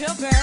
your girl.